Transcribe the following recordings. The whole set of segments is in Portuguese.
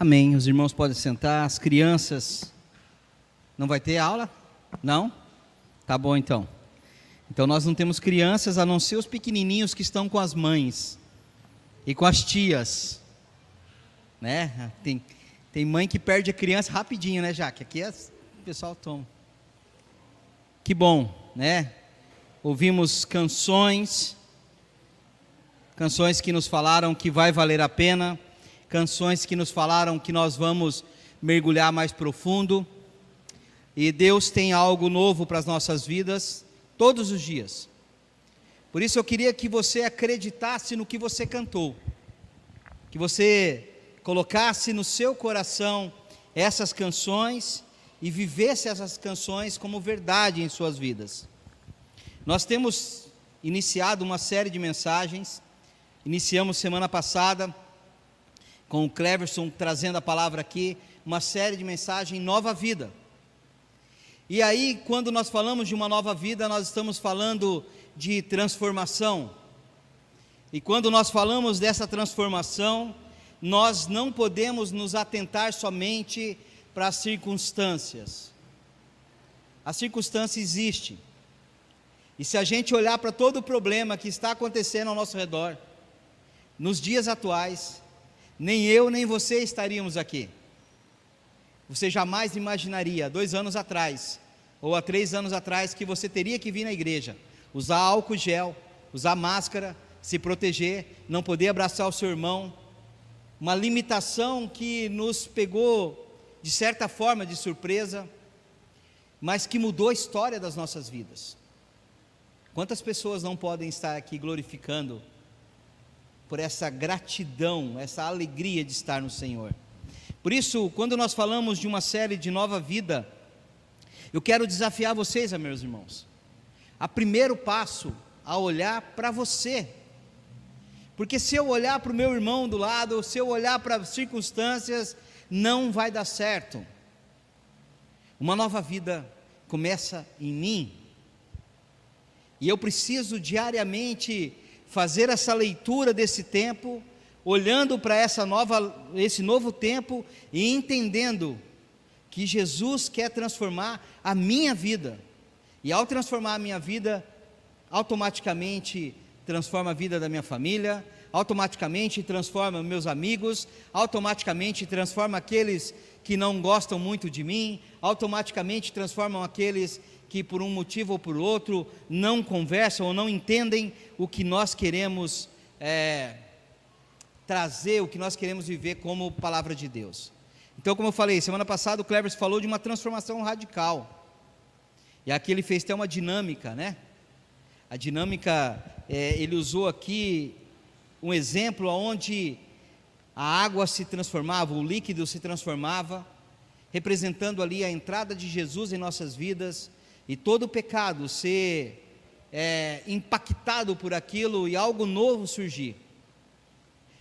Amém. Os irmãos podem sentar. As crianças. Não vai ter aula? Não? Tá bom então. Então nós não temos crianças a não ser os pequenininhos que estão com as mães e com as tias. Né? Tem, tem mãe que perde a criança rapidinho, né, Jaque? Aqui é, o pessoal toma. Que bom, né? Ouvimos canções, canções que nos falaram que vai valer a pena canções que nos falaram que nós vamos mergulhar mais profundo. E Deus tem algo novo para as nossas vidas todos os dias. Por isso eu queria que você acreditasse no que você cantou, que você colocasse no seu coração essas canções e vivesse essas canções como verdade em suas vidas. Nós temos iniciado uma série de mensagens, iniciamos semana passada com o Cleverson trazendo a palavra aqui, uma série de mensagens Nova Vida. E aí, quando nós falamos de uma nova vida, nós estamos falando de transformação. E quando nós falamos dessa transformação, nós não podemos nos atentar somente para as circunstâncias. A circunstância existe. E se a gente olhar para todo o problema que está acontecendo ao nosso redor, nos dias atuais, nem eu nem você estaríamos aqui. Você jamais imaginaria, dois anos atrás, ou há três anos atrás, que você teria que vir na igreja, usar álcool gel, usar máscara, se proteger, não poder abraçar o seu irmão. Uma limitação que nos pegou, de certa forma, de surpresa, mas que mudou a história das nossas vidas. Quantas pessoas não podem estar aqui glorificando por essa gratidão, essa alegria de estar no Senhor. Por isso, quando nós falamos de uma série de nova vida, eu quero desafiar vocês, meus irmãos, a primeiro passo a olhar para você. Porque se eu olhar para o meu irmão do lado, se eu olhar para as circunstâncias, não vai dar certo. Uma nova vida começa em mim. E eu preciso diariamente fazer essa leitura desse tempo, olhando para essa nova, esse novo tempo e entendendo que Jesus quer transformar a minha vida. E ao transformar a minha vida, automaticamente transforma a vida da minha família, automaticamente transforma meus amigos, automaticamente transforma aqueles que não gostam muito de mim, automaticamente transformam aqueles que por um motivo ou por outro não conversam ou não entendem o que nós queremos é, trazer, o que nós queremos viver como palavra de Deus. Então, como eu falei, semana passada o Clevers falou de uma transformação radical. E aqui ele fez até uma dinâmica, né? A dinâmica, é, ele usou aqui um exemplo onde a água se transformava, o líquido se transformava, representando ali a entrada de Jesus em nossas vidas e todo pecado ser é, impactado por aquilo e algo novo surgir.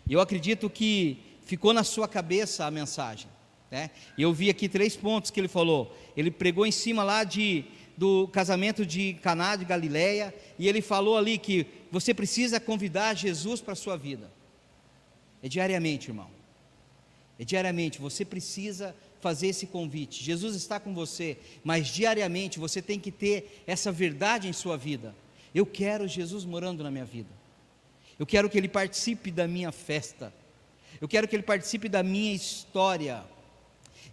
E eu acredito que ficou na sua cabeça a mensagem. Né? Eu vi aqui três pontos que ele falou. Ele pregou em cima lá de, do casamento de Caná de Galileia e ele falou ali que você precisa convidar Jesus para a sua vida. É diariamente, irmão. É diariamente, você precisa fazer esse convite. Jesus está com você, mas diariamente você tem que ter essa verdade em sua vida. Eu quero Jesus morando na minha vida. Eu quero que ele participe da minha festa. Eu quero que ele participe da minha história.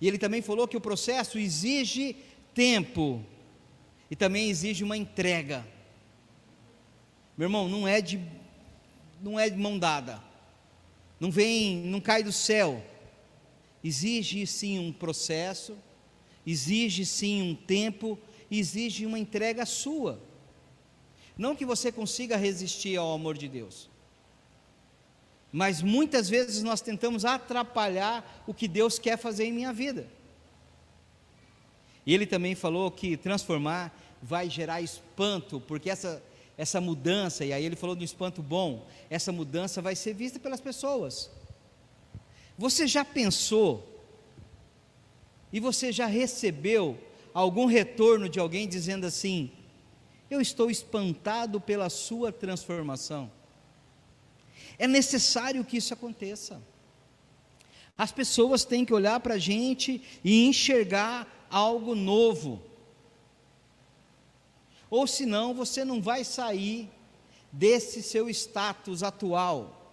E ele também falou que o processo exige tempo e também exige uma entrega. Meu irmão, não é de não é de mão dada. Não vem, não cai do céu exige sim um processo, exige sim um tempo, exige uma entrega sua. Não que você consiga resistir ao amor de Deus, mas muitas vezes nós tentamos atrapalhar o que Deus quer fazer em minha vida. E ele também falou que transformar vai gerar espanto, porque essa, essa mudança, e aí ele falou do espanto bom, essa mudança vai ser vista pelas pessoas. Você já pensou e você já recebeu algum retorno de alguém dizendo assim: Eu estou espantado pela sua transformação? É necessário que isso aconteça. As pessoas têm que olhar para a gente e enxergar algo novo. Ou senão você não vai sair desse seu status atual.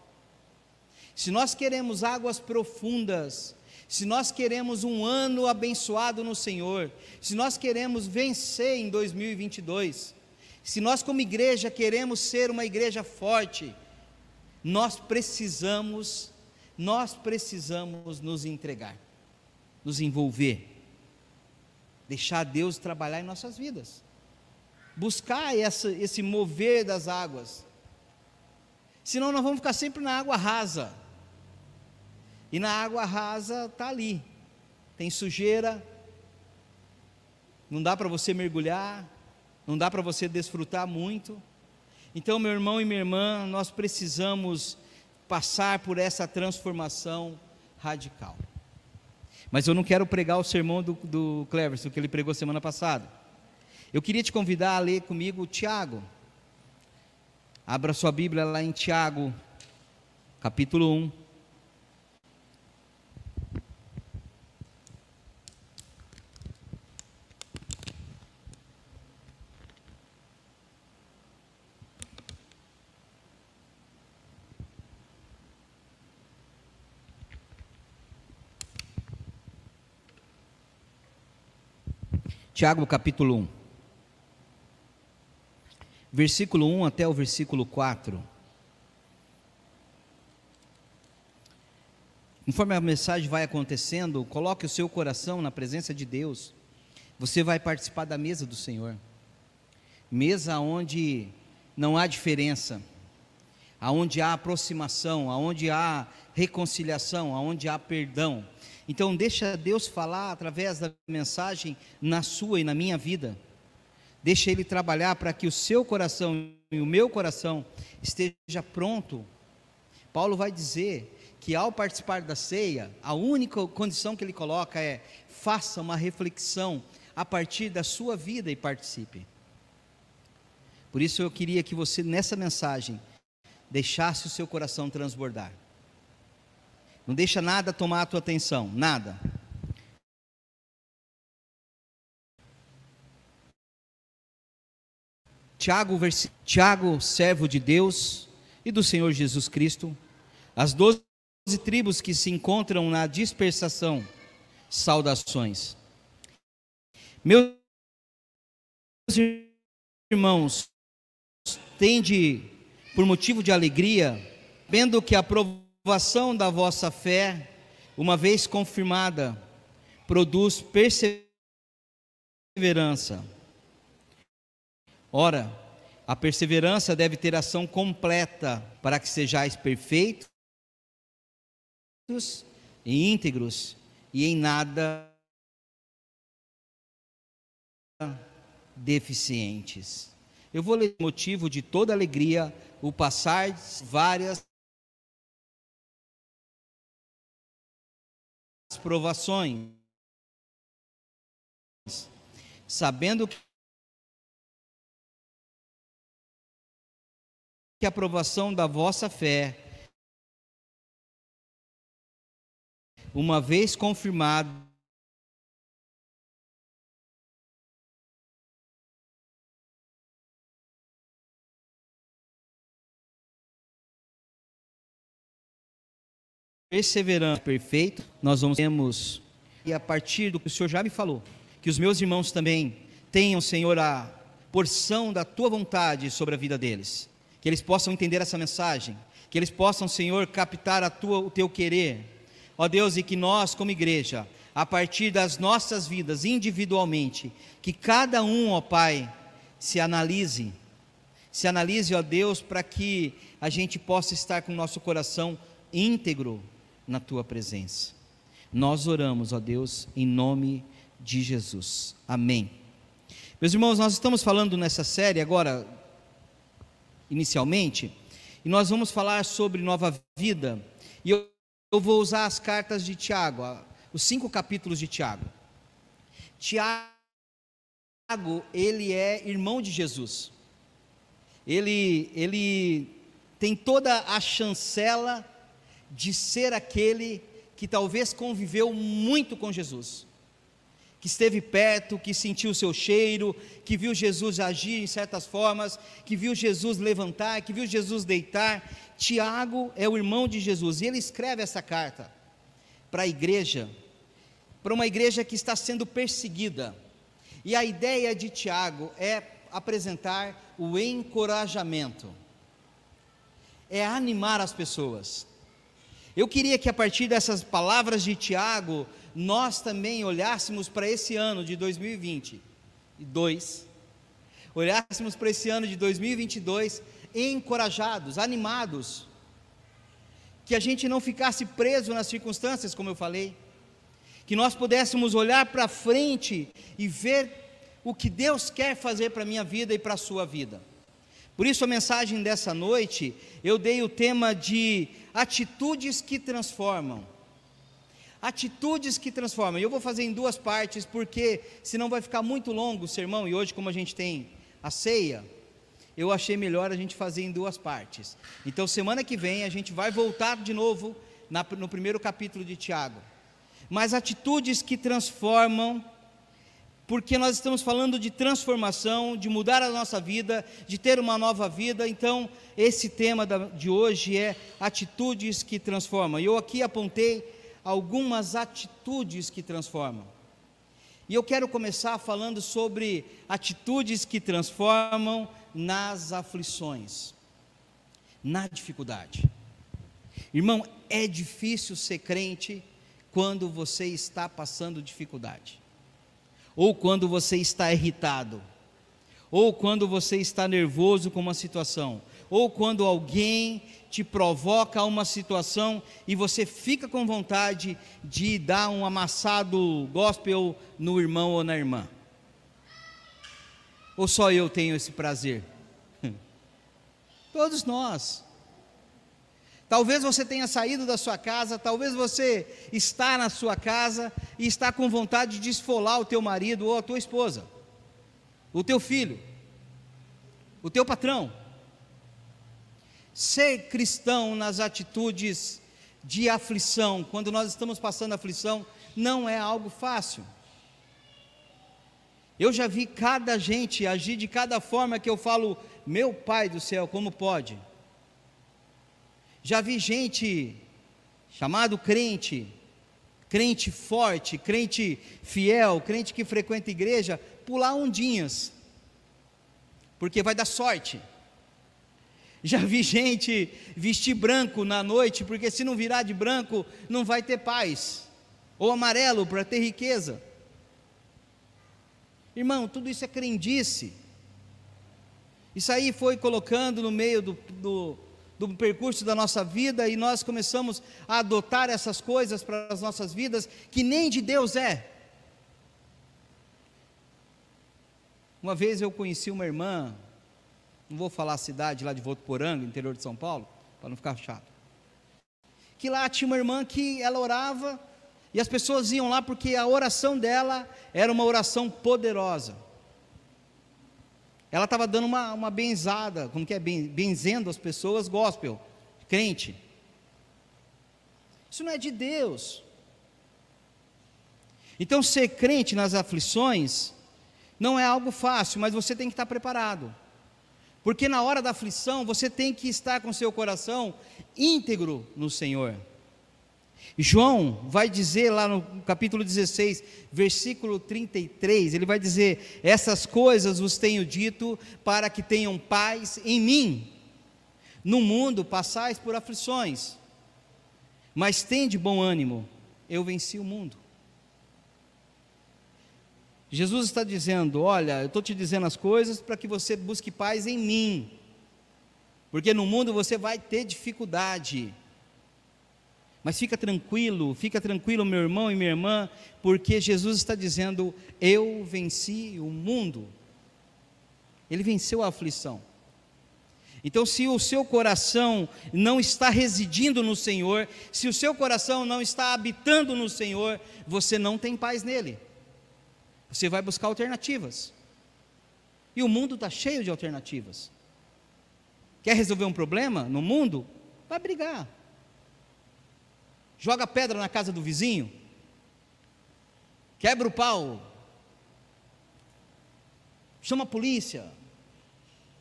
Se nós queremos águas profundas, se nós queremos um ano abençoado no Senhor, se nós queremos vencer em 2022, se nós como igreja queremos ser uma igreja forte, nós precisamos, nós precisamos nos entregar, nos envolver, deixar Deus trabalhar em nossas vidas, buscar essa, esse mover das águas, senão nós vamos ficar sempre na água rasa, e na água rasa está ali, tem sujeira, não dá para você mergulhar, não dá para você desfrutar muito. Então, meu irmão e minha irmã, nós precisamos passar por essa transformação radical. Mas eu não quero pregar o sermão do, do Cleverson, que ele pregou semana passada. Eu queria te convidar a ler comigo Tiago. Abra sua Bíblia lá em Tiago, capítulo 1. Tiago capítulo 1. Versículo 1 até o versículo 4. Conforme a mensagem vai acontecendo, coloque o seu coração na presença de Deus. Você vai participar da mesa do Senhor. Mesa onde não há diferença, aonde há aproximação, aonde há reconciliação, aonde há perdão, então, deixa Deus falar através da mensagem na sua e na minha vida. Deixa Ele trabalhar para que o seu coração e o meu coração esteja pronto. Paulo vai dizer que ao participar da ceia, a única condição que ele coloca é: faça uma reflexão a partir da sua vida e participe. Por isso eu queria que você, nessa mensagem, deixasse o seu coração transbordar. Não deixa nada tomar a tua atenção, nada. Tiago, vers... Tiago, servo de Deus e do Senhor Jesus Cristo, as doze tribos que se encontram na dispersação, saudações. Meus irmãos, tende por motivo de alegria, vendo que a provação da vossa fé, uma vez confirmada, produz perseverança. Ora, a perseverança deve ter ação completa para que sejais perfeitos e íntegros e em nada deficientes. Eu vou ler motivo de toda alegria o passar várias provações, sabendo que a provação da vossa fé, uma vez confirmada, perseverante, perfeito, nós vamos temos e a partir do que o Senhor já me falou, que os meus irmãos também tenham, Senhor, a porção da tua vontade sobre a vida deles, que eles possam entender essa mensagem, que eles possam, Senhor, captar a tua, o teu querer, ó Deus, e que nós, como igreja, a partir das nossas vidas individualmente, que cada um, ó Pai, se analise, se analise, ó Deus, para que a gente possa estar com o nosso coração íntegro na tua presença. Nós oramos, ó Deus, em nome de Jesus. Amém. Meus irmãos, nós estamos falando nessa série agora, inicialmente, e nós vamos falar sobre nova vida. E eu, eu vou usar as cartas de Tiago, os cinco capítulos de Tiago. Tiago, ele é irmão de Jesus. Ele, ele tem toda a chancela de ser aquele que talvez conviveu muito com Jesus, que esteve perto, que sentiu o seu cheiro, que viu Jesus agir em certas formas, que viu Jesus levantar, que viu Jesus deitar. Tiago é o irmão de Jesus e ele escreve essa carta para a igreja, para uma igreja que está sendo perseguida. E a ideia de Tiago é apresentar o encorajamento, é animar as pessoas. Eu queria que a partir dessas palavras de Tiago, nós também olhássemos para esse ano de 2022, olhássemos para esse ano de 2022 encorajados, animados, que a gente não ficasse preso nas circunstâncias, como eu falei, que nós pudéssemos olhar para frente e ver o que Deus quer fazer para a minha vida e para a sua vida. Por isso, a mensagem dessa noite, eu dei o tema de atitudes que transformam. Atitudes que transformam. E eu vou fazer em duas partes, porque senão vai ficar muito longo o sermão, e hoje, como a gente tem a ceia, eu achei melhor a gente fazer em duas partes. Então, semana que vem, a gente vai voltar de novo na, no primeiro capítulo de Tiago. Mas atitudes que transformam porque nós estamos falando de transformação, de mudar a nossa vida, de ter uma nova vida. Então, esse tema de hoje é atitudes que transformam. E eu aqui apontei algumas atitudes que transformam. E eu quero começar falando sobre atitudes que transformam nas aflições, na dificuldade. Irmão, é difícil ser crente quando você está passando dificuldade ou quando você está irritado, ou quando você está nervoso com uma situação, ou quando alguém te provoca uma situação e você fica com vontade de dar um amassado gospel no irmão ou na irmã. Ou só eu tenho esse prazer? Todos nós. Talvez você tenha saído da sua casa, talvez você está na sua casa e está com vontade de esfolar o teu marido ou a tua esposa, o teu filho, o teu patrão. Ser cristão nas atitudes de aflição, quando nós estamos passando aflição, não é algo fácil. Eu já vi cada gente agir de cada forma que eu falo, meu Pai do céu, como pode? Já vi gente chamado crente, crente forte, crente fiel, crente que frequenta igreja, pular ondinhas, porque vai dar sorte. Já vi gente vestir branco na noite, porque se não virar de branco, não vai ter paz, ou amarelo para ter riqueza. Irmão, tudo isso é crendice. Isso aí foi colocando no meio do, do do percurso da nossa vida e nós começamos a adotar essas coisas para as nossas vidas que nem de Deus é. Uma vez eu conheci uma irmã, não vou falar a cidade lá de Votuporanga, interior de São Paulo, para não ficar chato. Que lá tinha uma irmã que ela orava e as pessoas iam lá porque a oração dela era uma oração poderosa. Ela estava dando uma, uma benzada, como que é? Benzendo as pessoas, gospel, crente. Isso não é de Deus. Então, ser crente nas aflições não é algo fácil, mas você tem que estar preparado. Porque na hora da aflição, você tem que estar com seu coração íntegro no Senhor. João vai dizer lá no capítulo 16, versículo 33, ele vai dizer: Essas coisas vos tenho dito para que tenham paz em mim. No mundo passais por aflições, mas tende bom ânimo, eu venci o mundo. Jesus está dizendo: Olha, eu estou te dizendo as coisas para que você busque paz em mim, porque no mundo você vai ter dificuldade mas fica tranquilo, fica tranquilo, meu irmão e minha irmã, porque Jesus está dizendo: Eu venci o mundo. Ele venceu a aflição. Então, se o seu coração não está residindo no Senhor, se o seu coração não está habitando no Senhor, você não tem paz nele. Você vai buscar alternativas. E o mundo está cheio de alternativas. Quer resolver um problema no mundo? Vai brigar joga pedra na casa do vizinho, quebra o pau, chama a polícia,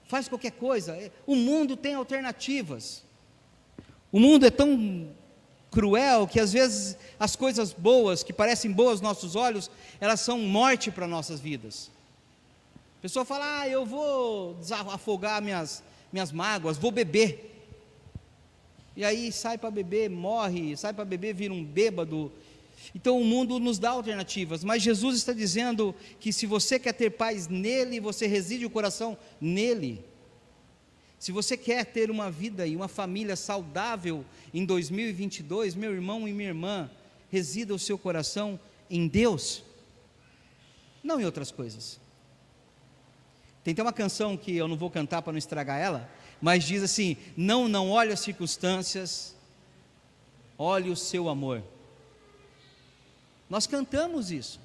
faz qualquer coisa. O mundo tem alternativas. O mundo é tão cruel que às vezes as coisas boas, que parecem boas aos nossos olhos, elas são morte para nossas vidas. A pessoa fala: "Ah, eu vou desafogar minhas minhas mágoas, vou beber". E aí sai para beber, morre, sai para beber, vira um bêbado. Então o mundo nos dá alternativas, mas Jesus está dizendo que se você quer ter paz nele, você reside o coração nele. Se você quer ter uma vida e uma família saudável em 2022, meu irmão e minha irmã, resida o seu coração em Deus, não em outras coisas. Tem até uma canção que eu não vou cantar para não estragar ela, mas diz assim: Não, não olhe as circunstâncias, olhe o seu amor. Nós cantamos isso.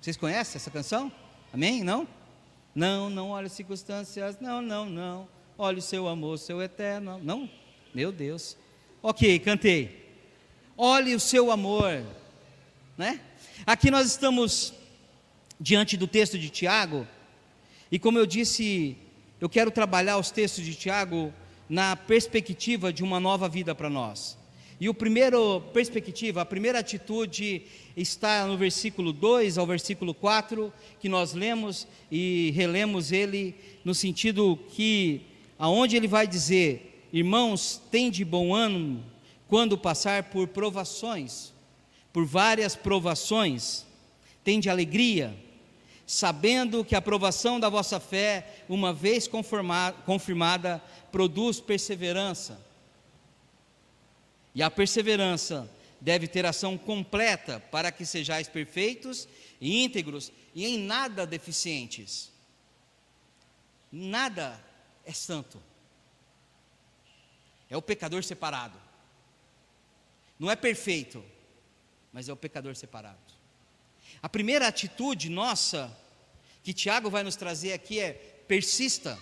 Vocês conhecem essa canção? Amém? Não? Não, não olhe as circunstâncias, não, não, não. Olhe o seu amor, seu eterno. Não? Meu Deus. Ok, cantei. Olhe o seu amor, né? Aqui nós estamos diante do texto de Tiago, e como eu disse, eu quero trabalhar os textos de Tiago na perspectiva de uma nova vida para nós. E o primeiro perspectiva, a primeira atitude está no versículo 2 ao versículo 4, que nós lemos e relemos ele no sentido que aonde ele vai dizer: "Irmãos, tende bom ânimo quando passar por provações, por várias provações, tende alegria, sabendo que a aprovação da vossa fé, uma vez confirmada, produz perseverança." E a perseverança deve ter ação completa para que sejais perfeitos e íntegros e em nada deficientes. Nada é santo. É o pecador separado. Não é perfeito, mas é o pecador separado. A primeira atitude nossa que Tiago vai nos trazer aqui é persista,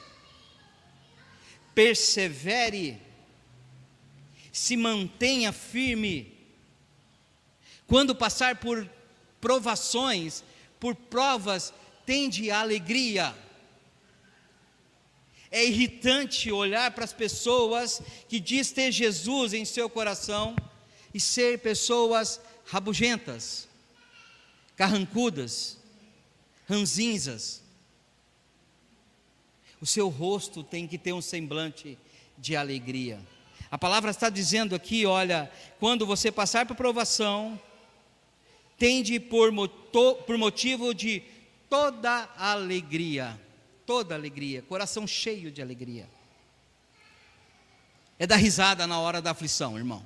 persevere se mantenha firme. Quando passar por provações, por provas, tende a alegria. É irritante olhar para as pessoas que diz ter Jesus em seu coração e ser pessoas rabugentas, carrancudas, ranzinzas. O seu rosto tem que ter um semblante de alegria. A palavra está dizendo aqui: olha, quando você passar por provação, tende por, por motivo de toda alegria, toda alegria, coração cheio de alegria. É dar risada na hora da aflição, irmão.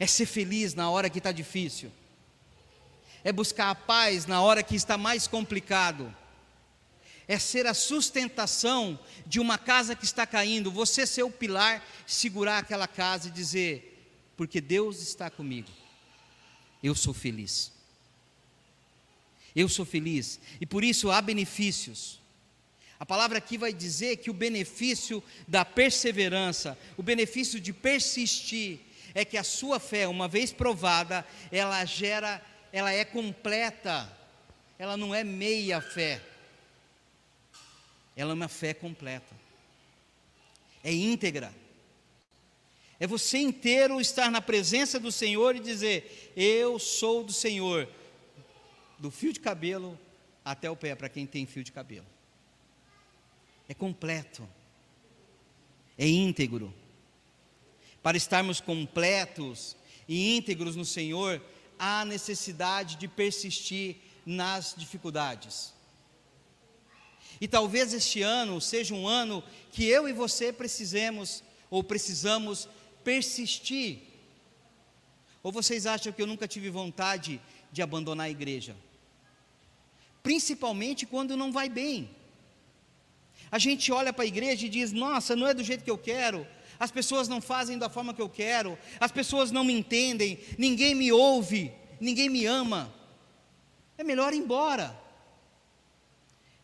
É ser feliz na hora que está difícil. É buscar a paz na hora que está mais complicado é ser a sustentação de uma casa que está caindo, você ser o pilar, segurar aquela casa e dizer: porque Deus está comigo, eu sou feliz. Eu sou feliz, e por isso há benefícios. A palavra aqui vai dizer que o benefício da perseverança, o benefício de persistir, é que a sua fé, uma vez provada, ela gera, ela é completa, ela não é meia fé ela é uma fé completa, é íntegra. É você inteiro estar na presença do Senhor e dizer: Eu sou do Senhor, do fio de cabelo até o pé, para quem tem fio de cabelo. É completo, é íntegro. Para estarmos completos e íntegros no Senhor, há necessidade de persistir nas dificuldades. E talvez este ano seja um ano que eu e você precisemos ou precisamos persistir. Ou vocês acham que eu nunca tive vontade de abandonar a igreja? Principalmente quando não vai bem. A gente olha para a igreja e diz: Nossa, não é do jeito que eu quero, as pessoas não fazem da forma que eu quero, as pessoas não me entendem, ninguém me ouve, ninguém me ama. É melhor ir embora.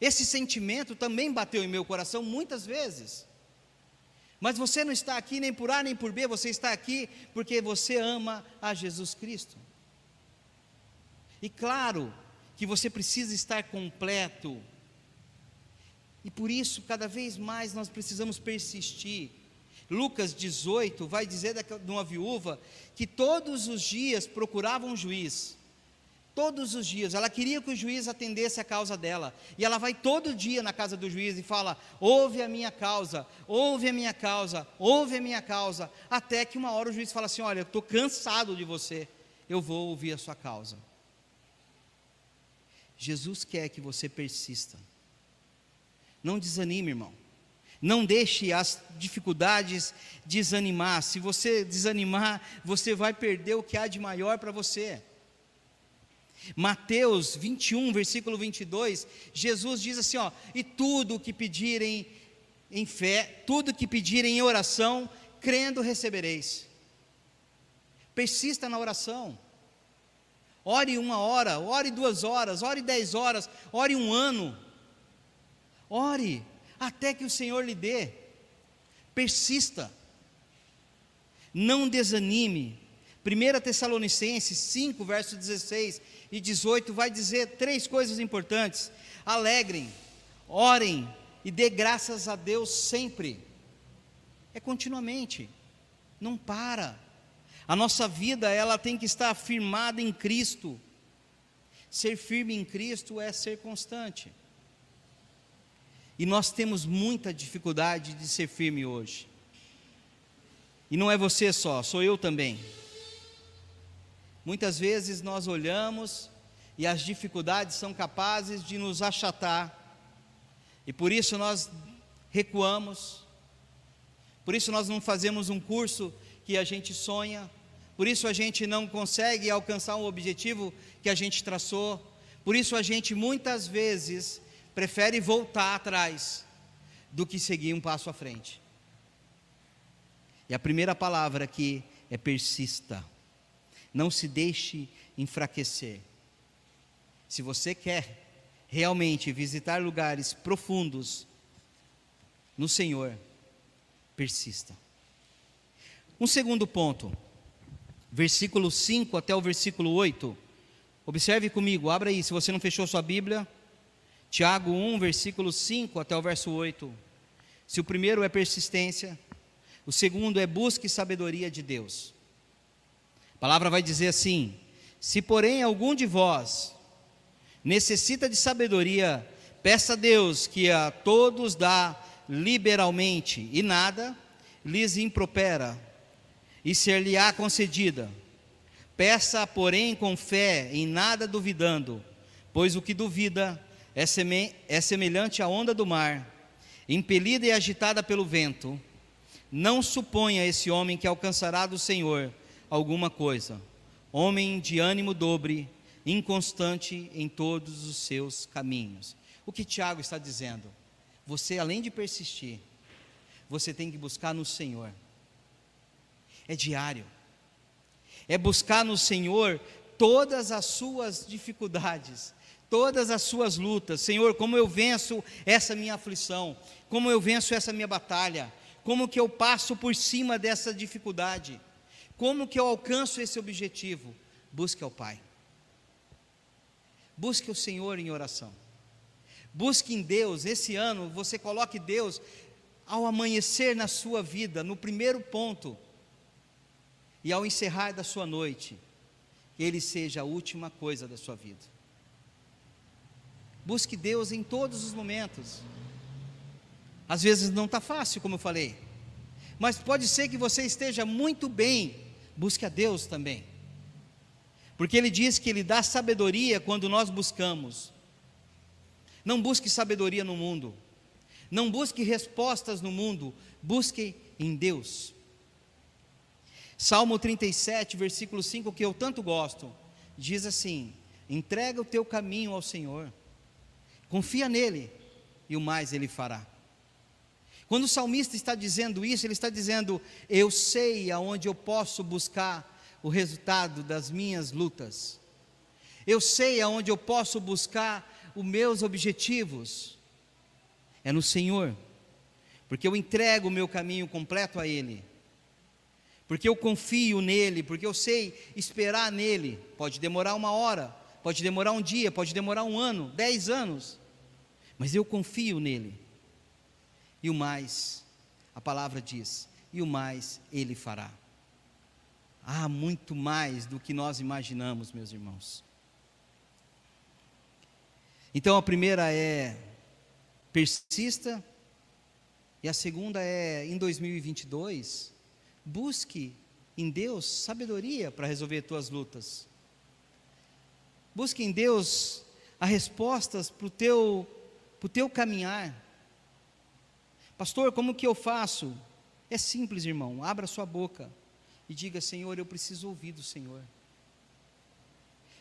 Esse sentimento também bateu em meu coração muitas vezes. Mas você não está aqui nem por A nem por B, você está aqui porque você ama a Jesus Cristo. E claro que você precisa estar completo. E por isso, cada vez mais nós precisamos persistir. Lucas 18 vai dizer de uma viúva que todos os dias procurava um juiz Todos os dias, ela queria que o juiz atendesse a causa dela. E ela vai todo dia na casa do juiz e fala: ouve a minha causa, ouve a minha causa, ouve a minha causa. Até que uma hora o juiz fala assim: olha, eu estou cansado de você, eu vou ouvir a sua causa. Jesus quer que você persista. Não desanime, irmão. Não deixe as dificuldades desanimar. Se você desanimar, você vai perder o que há de maior para você. Mateus 21, versículo 22, Jesus diz assim: ó, e tudo o que pedirem em fé, tudo que pedirem em oração, crendo recebereis. Persista na oração. Ore uma hora, ore duas horas, ore dez horas, ore um ano. Ore até que o Senhor lhe dê. Persista. Não desanime. 1 Tessalonicenses 5, verso 16 e 18 vai dizer três coisas importantes: alegrem, orem e dê graças a Deus sempre. É continuamente, não para. A nossa vida ela tem que estar firmada em Cristo. Ser firme em Cristo é ser constante. E nós temos muita dificuldade de ser firme hoje. E não é você só, sou eu também. Muitas vezes nós olhamos e as dificuldades são capazes de nos achatar, e por isso nós recuamos, por isso nós não fazemos um curso que a gente sonha, por isso a gente não consegue alcançar um objetivo que a gente traçou, por isso a gente muitas vezes prefere voltar atrás do que seguir um passo à frente. E a primeira palavra aqui é persista. Não se deixe enfraquecer. Se você quer realmente visitar lugares profundos no Senhor, persista. Um segundo ponto, versículo 5 até o versículo 8. Observe comigo, abra aí, se você não fechou sua Bíblia, Tiago 1, versículo 5 até o verso 8. Se o primeiro é persistência, o segundo é busca e sabedoria de Deus. A palavra vai dizer assim: Se, porém, algum de vós necessita de sabedoria, peça a Deus que a todos dá liberalmente e nada lhes impropera, e ser-lhe-á concedida. Peça, porém, com fé, em nada duvidando, pois o que duvida é, é semelhante à onda do mar, impelida e agitada pelo vento. Não suponha esse homem que alcançará do Senhor alguma coisa. Homem de ânimo dobre, inconstante em todos os seus caminhos. O que Tiago está dizendo? Você, além de persistir, você tem que buscar no Senhor. É diário. É buscar no Senhor todas as suas dificuldades, todas as suas lutas. Senhor, como eu venço essa minha aflição? Como eu venço essa minha batalha? Como que eu passo por cima dessa dificuldade? Como que eu alcanço esse objetivo? Busque ao Pai. Busque o Senhor em oração. Busque em Deus, esse ano você coloque Deus ao amanhecer na sua vida, no primeiro ponto, e ao encerrar da sua noite, que Ele seja a última coisa da sua vida. Busque Deus em todos os momentos. Às vezes não está fácil, como eu falei, mas pode ser que você esteja muito bem busque a Deus também. Porque ele diz que ele dá sabedoria quando nós buscamos. Não busque sabedoria no mundo. Não busque respostas no mundo, busque em Deus. Salmo 37, versículo 5, que eu tanto gosto, diz assim: entrega o teu caminho ao Senhor, confia nele, e o mais ele fará. Quando o salmista está dizendo isso, ele está dizendo: Eu sei aonde eu posso buscar o resultado das minhas lutas. Eu sei aonde eu posso buscar os meus objetivos. É no Senhor. porque eu entrego o meu caminho completo a Ele, porque eu confio nele, porque eu sei esperar nele. Pode demorar uma hora, pode demorar um dia, pode demorar um ano, dez anos, mas eu confio nele. E o mais, a palavra diz, e o mais ele fará. Há muito mais do que nós imaginamos, meus irmãos. Então a primeira é persista, e a segunda é em 2022, busque em Deus sabedoria para resolver tuas lutas. Busque em Deus as respostas para o teu, pro teu caminhar. Pastor, como que eu faço? É simples, irmão. Abra sua boca e diga: Senhor, eu preciso ouvir do Senhor.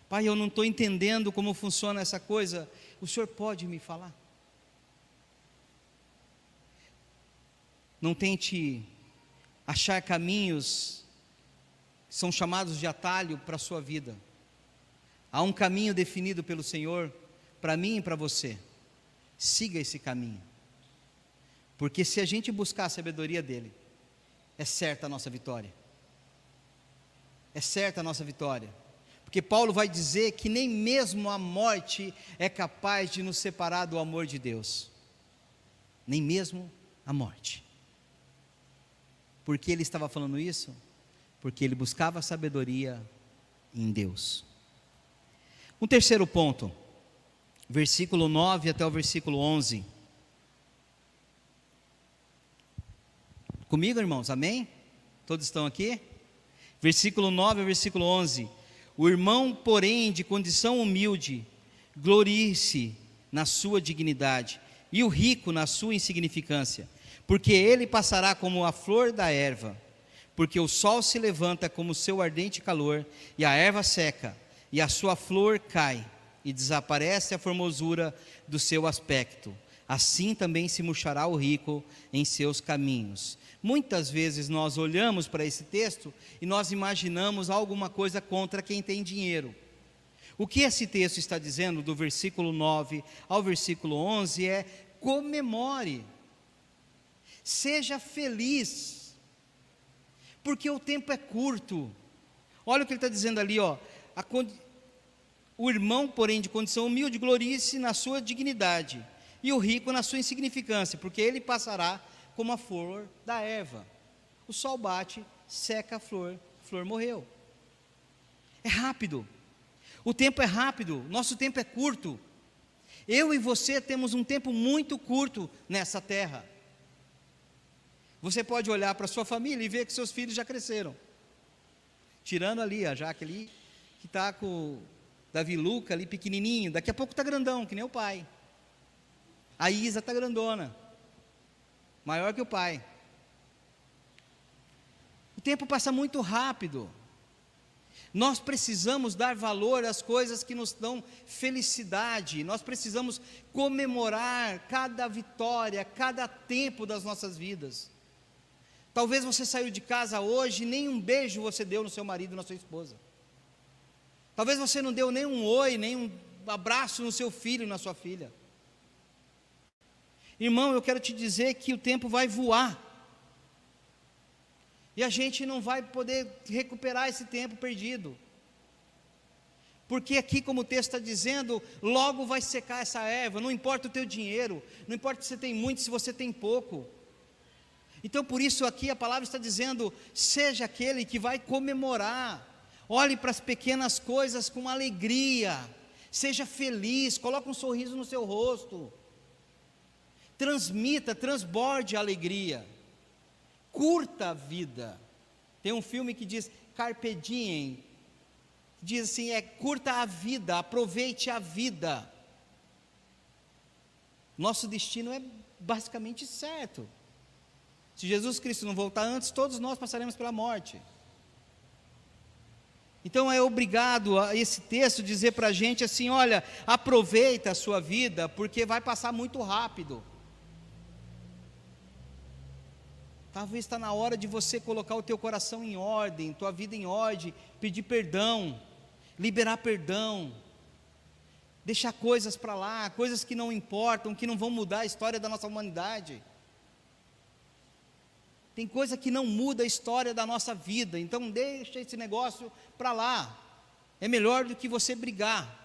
Pai, eu não estou entendendo como funciona essa coisa. O Senhor pode me falar? Não tente achar caminhos que são chamados de atalho para a sua vida. Há um caminho definido pelo Senhor para mim e para você. Siga esse caminho. Porque se a gente buscar a sabedoria dele, é certa a nossa vitória. É certa a nossa vitória. Porque Paulo vai dizer que nem mesmo a morte é capaz de nos separar do amor de Deus. Nem mesmo a morte. Por que ele estava falando isso? Porque ele buscava sabedoria em Deus. Um terceiro ponto, versículo 9 até o versículo 11. Comigo, irmãos, amém? Todos estão aqui? Versículo 9 ao versículo 11. O irmão, porém, de condição humilde, glorie-se na sua dignidade, e o rico na sua insignificância, porque ele passará como a flor da erva, porque o sol se levanta como seu ardente calor, e a erva seca, e a sua flor cai, e desaparece a formosura do seu aspecto. Assim também se murchará o rico em seus caminhos. Muitas vezes nós olhamos para esse texto e nós imaginamos alguma coisa contra quem tem dinheiro. O que esse texto está dizendo, do versículo 9 ao versículo 11, é: comemore, seja feliz, porque o tempo é curto. Olha o que ele está dizendo ali, ó. A, o irmão, porém, de condição humilde, glorie-se na sua dignidade, e o rico na sua insignificância, porque ele passará como a flor da erva. O sol bate, seca a flor, a flor morreu. É rápido. O tempo é rápido, nosso tempo é curto. Eu e você temos um tempo muito curto nessa terra. Você pode olhar para sua família e ver que seus filhos já cresceram. Tirando ali a Jaque ali, que está com Davi Luca ali pequenininho, daqui a pouco está grandão, que nem o pai. A Isa está grandona maior que o Pai. O tempo passa muito rápido. Nós precisamos dar valor às coisas que nos dão felicidade, nós precisamos comemorar cada vitória, cada tempo das nossas vidas. Talvez você saiu de casa hoje e nem um beijo você deu no seu marido, na sua esposa. Talvez você não deu nem um oi, nem um abraço no seu filho, na sua filha. Irmão, eu quero te dizer que o tempo vai voar. E a gente não vai poder recuperar esse tempo perdido. Porque aqui, como o texto está dizendo, logo vai secar essa erva, não importa o teu dinheiro, não importa se você tem muito, se você tem pouco. Então, por isso aqui a palavra está dizendo: seja aquele que vai comemorar, olhe para as pequenas coisas com alegria, seja feliz, coloque um sorriso no seu rosto transmita, transborde a alegria, curta a vida. Tem um filme que diz Carpe Diem, diz assim: é curta a vida, aproveite a vida. Nosso destino é basicamente certo. Se Jesus Cristo não voltar antes, todos nós passaremos pela morte. Então é obrigado a esse texto dizer para a gente assim: olha, aproveita a sua vida, porque vai passar muito rápido. Talvez está na hora de você colocar o teu coração em ordem, tua vida em ordem, pedir perdão, liberar perdão, deixar coisas para lá, coisas que não importam, que não vão mudar a história da nossa humanidade. Tem coisa que não muda a história da nossa vida, então deixa esse negócio para lá. É melhor do que você brigar.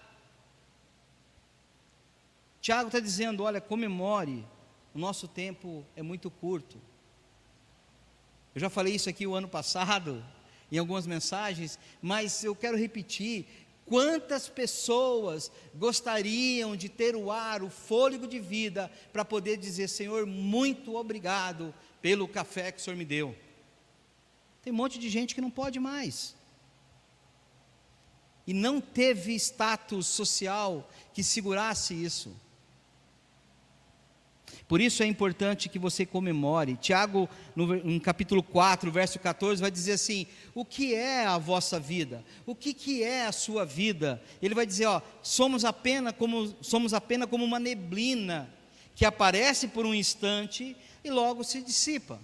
Tiago está dizendo: olha, comemore, o nosso tempo é muito curto. Eu já falei isso aqui o ano passado, em algumas mensagens, mas eu quero repetir: quantas pessoas gostariam de ter o ar, o fôlego de vida, para poder dizer, Senhor, muito obrigado pelo café que o Senhor me deu? Tem um monte de gente que não pode mais. E não teve status social que segurasse isso. Por isso é importante que você comemore. Tiago, no, no, capítulo 4, verso 14, vai dizer assim: O que é a vossa vida? O que, que é a sua vida? Ele vai dizer: ó, somos apenas como somos apenas como uma neblina que aparece por um instante e logo se dissipa.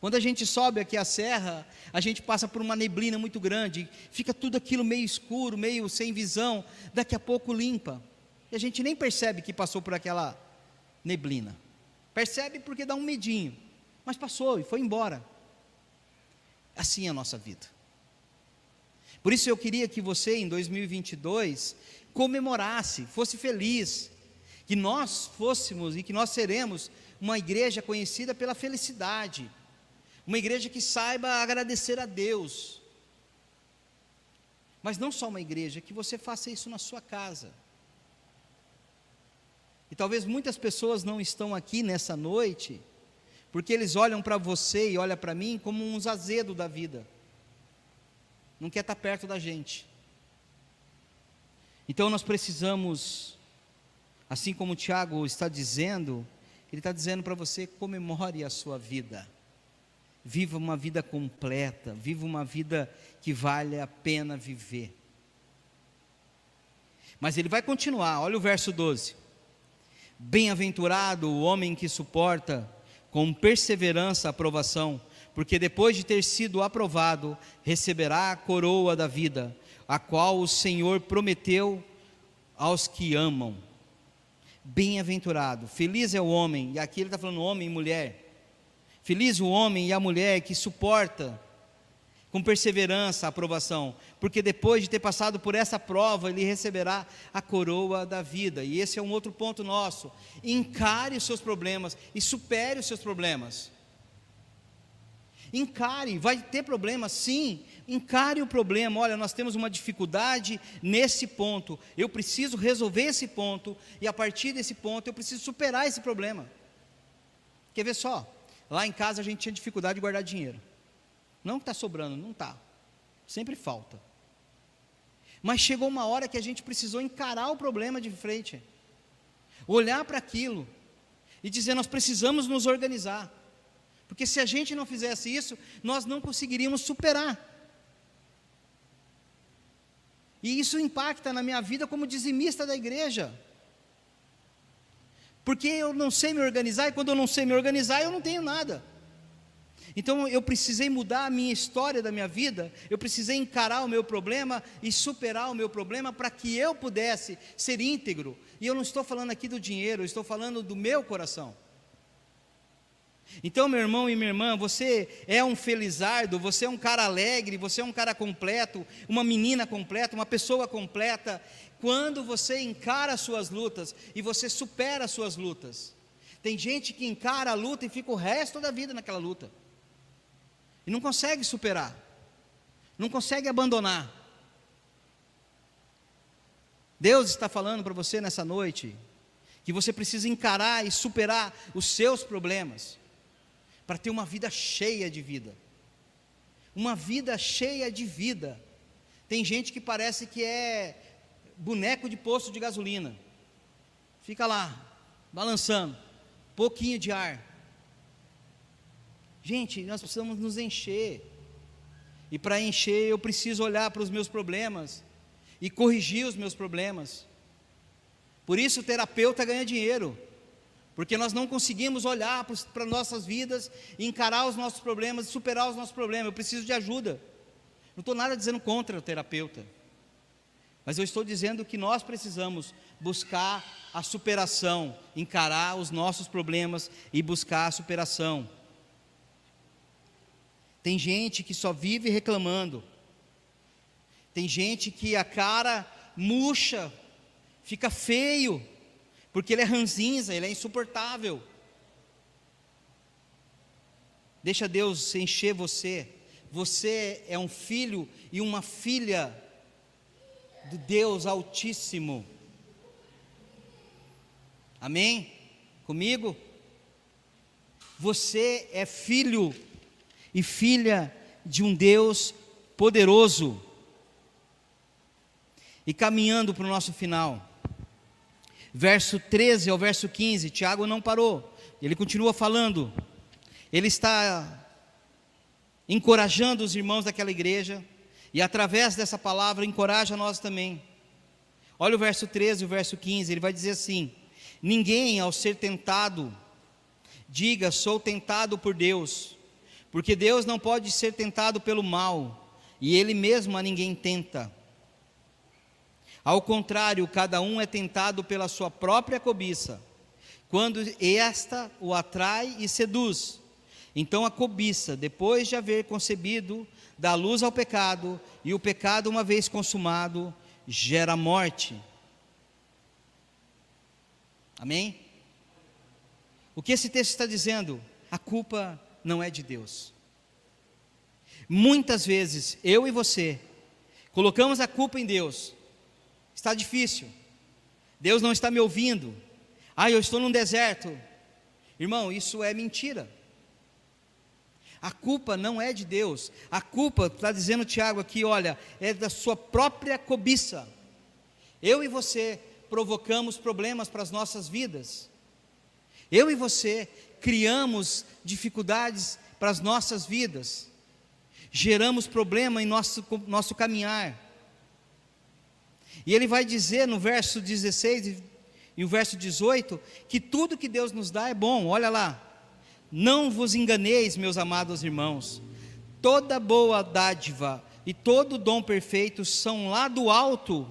Quando a gente sobe aqui a serra, a gente passa por uma neblina muito grande, fica tudo aquilo meio escuro, meio sem visão, daqui a pouco limpa. E a gente nem percebe que passou por aquela neblina. Percebe porque dá um medinho, mas passou e foi embora. Assim é a nossa vida. Por isso eu queria que você em 2022 comemorasse, fosse feliz, que nós fôssemos e que nós seremos uma igreja conhecida pela felicidade, uma igreja que saiba agradecer a Deus. Mas não só uma igreja, que você faça isso na sua casa. E talvez muitas pessoas não estão aqui nessa noite, porque eles olham para você e olham para mim como uns azedos da vida. Não quer estar perto da gente. Então nós precisamos, assim como o Tiago está dizendo, ele está dizendo para você: comemore a sua vida. Viva uma vida completa, viva uma vida que vale a pena viver. Mas ele vai continuar, olha o verso 12. Bem-aventurado o homem que suporta com perseverança a aprovação, porque depois de ter sido aprovado, receberá a coroa da vida, a qual o Senhor prometeu aos que amam. Bem-aventurado, feliz é o homem, e aqui ele está falando homem e mulher. Feliz o homem e a mulher que suporta com perseverança a aprovação, porque depois de ter passado por essa prova, ele receberá a coroa da vida. E esse é um outro ponto nosso. Encare os seus problemas e supere os seus problemas. Encare, vai ter problema, sim. Encare o problema. Olha, nós temos uma dificuldade nesse ponto. Eu preciso resolver esse ponto e a partir desse ponto eu preciso superar esse problema. Quer ver só? Lá em casa a gente tinha dificuldade de guardar dinheiro. Não que está sobrando, não está. Sempre falta. Mas chegou uma hora que a gente precisou encarar o problema de frente, olhar para aquilo e dizer: nós precisamos nos organizar. Porque se a gente não fizesse isso, nós não conseguiríamos superar. E isso impacta na minha vida como dizimista da igreja. Porque eu não sei me organizar, e quando eu não sei me organizar, eu não tenho nada. Então eu precisei mudar a minha história da minha vida, eu precisei encarar o meu problema e superar o meu problema para que eu pudesse ser íntegro. E eu não estou falando aqui do dinheiro, eu estou falando do meu coração. Então, meu irmão e minha irmã, você é um felizardo, você é um cara alegre, você é um cara completo, uma menina completa, uma pessoa completa, quando você encara as suas lutas e você supera as suas lutas. Tem gente que encara a luta e fica o resto da vida naquela luta. E não consegue superar, não consegue abandonar. Deus está falando para você nessa noite que você precisa encarar e superar os seus problemas para ter uma vida cheia de vida. Uma vida cheia de vida. Tem gente que parece que é boneco de posto de gasolina. Fica lá, balançando, pouquinho de ar. Gente, nós precisamos nos encher. E para encher, eu preciso olhar para os meus problemas e corrigir os meus problemas. Por isso, o terapeuta ganha dinheiro, porque nós não conseguimos olhar para nossas vidas, encarar os nossos problemas superar os nossos problemas. Eu preciso de ajuda. Não estou nada dizendo contra o terapeuta, mas eu estou dizendo que nós precisamos buscar a superação, encarar os nossos problemas e buscar a superação. Tem gente que só vive reclamando. Tem gente que a cara murcha, fica feio, porque ele é ranzinza, ele é insuportável. Deixa Deus encher você. Você é um filho e uma filha do Deus Altíssimo. Amém? Comigo? Você é filho e filha de um Deus poderoso. E caminhando para o nosso final, verso 13 ao verso 15, Tiago não parou, ele continua falando, ele está encorajando os irmãos daquela igreja, e através dessa palavra encoraja nós também. Olha o verso 13 e o verso 15, ele vai dizer assim: Ninguém, ao ser tentado, diga, sou tentado por Deus, porque Deus não pode ser tentado pelo mal, e Ele mesmo a ninguém tenta. Ao contrário, cada um é tentado pela sua própria cobiça, quando esta o atrai e seduz. Então a cobiça, depois de haver concebido, dá luz ao pecado, e o pecado, uma vez consumado, gera morte. Amém? O que esse texto está dizendo? A culpa não é de Deus. Muitas vezes, eu e você, colocamos a culpa em Deus. Está difícil. Deus não está me ouvindo. Ah, eu estou num deserto. Irmão, isso é mentira. A culpa não é de Deus. A culpa, está dizendo Tiago aqui, olha, é da sua própria cobiça. Eu e você provocamos problemas para as nossas vidas. Eu e você criamos dificuldades para as nossas vidas. Geramos problema em nosso, nosso caminhar. E ele vai dizer no verso 16 e o verso 18 que tudo que Deus nos dá é bom. Olha lá. Não vos enganeis, meus amados irmãos, toda boa dádiva e todo dom perfeito são lá do alto,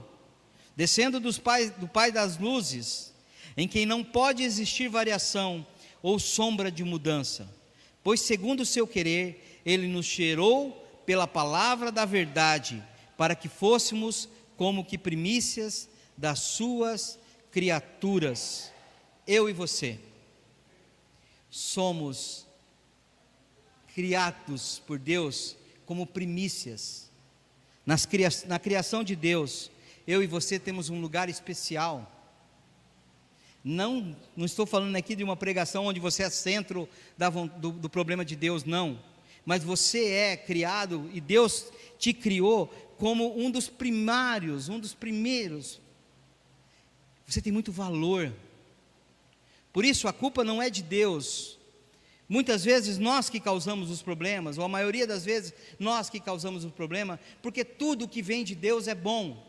descendo dos pais, do Pai das luzes, em quem não pode existir variação ou sombra de mudança, pois, segundo o seu querer, Ele nos cheirou pela palavra da verdade, para que fôssemos como que primícias das suas criaturas. Eu e você somos criados por Deus como primícias. Nas cria na criação de Deus, eu e você temos um lugar especial. Não, não estou falando aqui de uma pregação onde você é centro da, do, do problema de Deus, não. Mas você é criado e Deus te criou como um dos primários, um dos primeiros. Você tem muito valor. Por isso a culpa não é de Deus. Muitas vezes nós que causamos os problemas, ou a maioria das vezes nós que causamos o problema, porque tudo que vem de Deus é bom.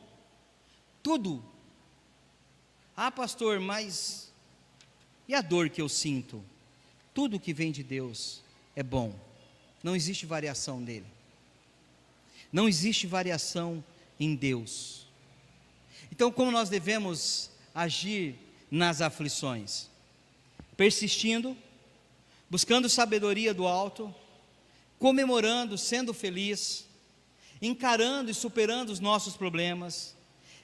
Tudo. Ah, pastor, mas e a dor que eu sinto? Tudo que vem de Deus é bom. Não existe variação dele. Não existe variação em Deus. Então, como nós devemos agir nas aflições? persistindo, buscando sabedoria do alto, comemorando, sendo feliz, encarando e superando os nossos problemas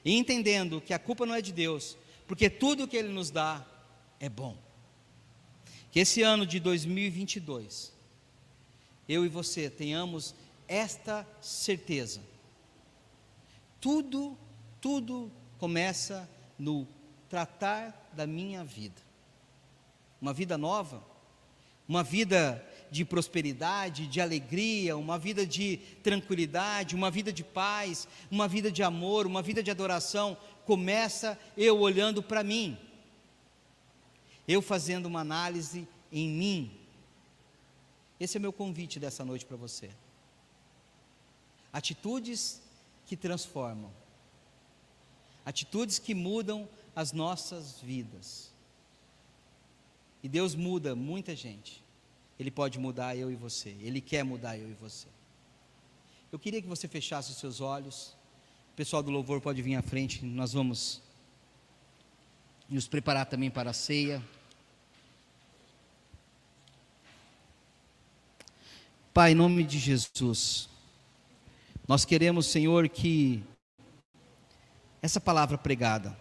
e entendendo que a culpa não é de Deus, porque tudo que Ele nos dá é bom. Que esse ano de 2022, eu e você tenhamos esta certeza. Tudo, tudo começa no tratar da minha vida uma vida nova, uma vida de prosperidade, de alegria, uma vida de tranquilidade, uma vida de paz, uma vida de amor, uma vida de adoração, começa eu olhando para mim, eu fazendo uma análise em mim. Esse é meu convite dessa noite para você. Atitudes que transformam, atitudes que mudam as nossas vidas. E Deus muda muita gente. Ele pode mudar eu e você. Ele quer mudar eu e você. Eu queria que você fechasse os seus olhos. O pessoal do louvor pode vir à frente. Nós vamos nos preparar também para a ceia. Pai, em nome de Jesus, nós queremos, Senhor, que essa palavra pregada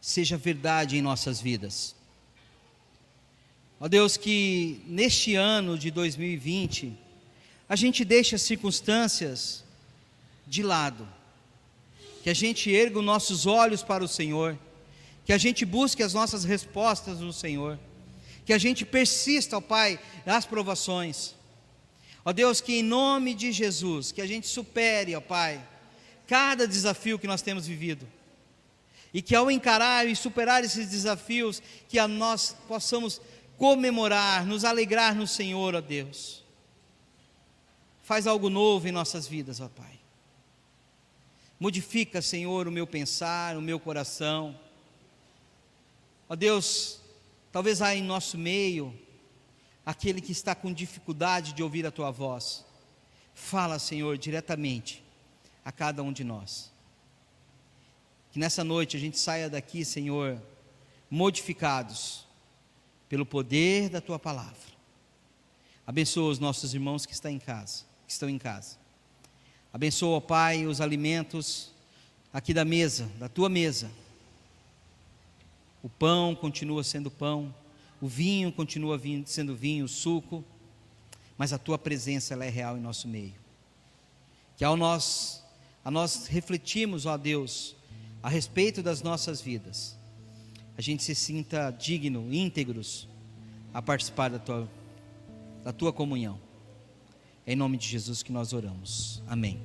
seja verdade em nossas vidas. Ó Deus, que neste ano de 2020, a gente deixe as circunstâncias de lado, que a gente erga os nossos olhos para o Senhor, que a gente busque as nossas respostas no Senhor, que a gente persista, ó Pai, nas provações. Ó Deus, que em nome de Jesus, que a gente supere, ó Pai, cada desafio que nós temos vivido. E que ao encarar e superar esses desafios, que a nós possamos comemorar, nos alegrar no Senhor, ó Deus. Faz algo novo em nossas vidas, ó Pai. Modifica, Senhor, o meu pensar, o meu coração. Ó Deus, talvez há em nosso meio aquele que está com dificuldade de ouvir a tua voz. Fala, Senhor, diretamente a cada um de nós. Que nessa noite a gente saia daqui, Senhor, modificados pelo poder da tua palavra. Abençoa os nossos irmãos que estão em casa que estão em casa. Abençoa, ó Pai, os alimentos aqui da mesa, da tua mesa. O pão continua sendo pão, o vinho continua vindo, sendo vinho, o suco, mas a tua presença ela é real em nosso meio. Que ao nós, a nós refletirmos, ó Deus, a respeito das nossas vidas, a gente se sinta digno, íntegros a participar da tua, da tua comunhão. É em nome de Jesus que nós oramos. Amém.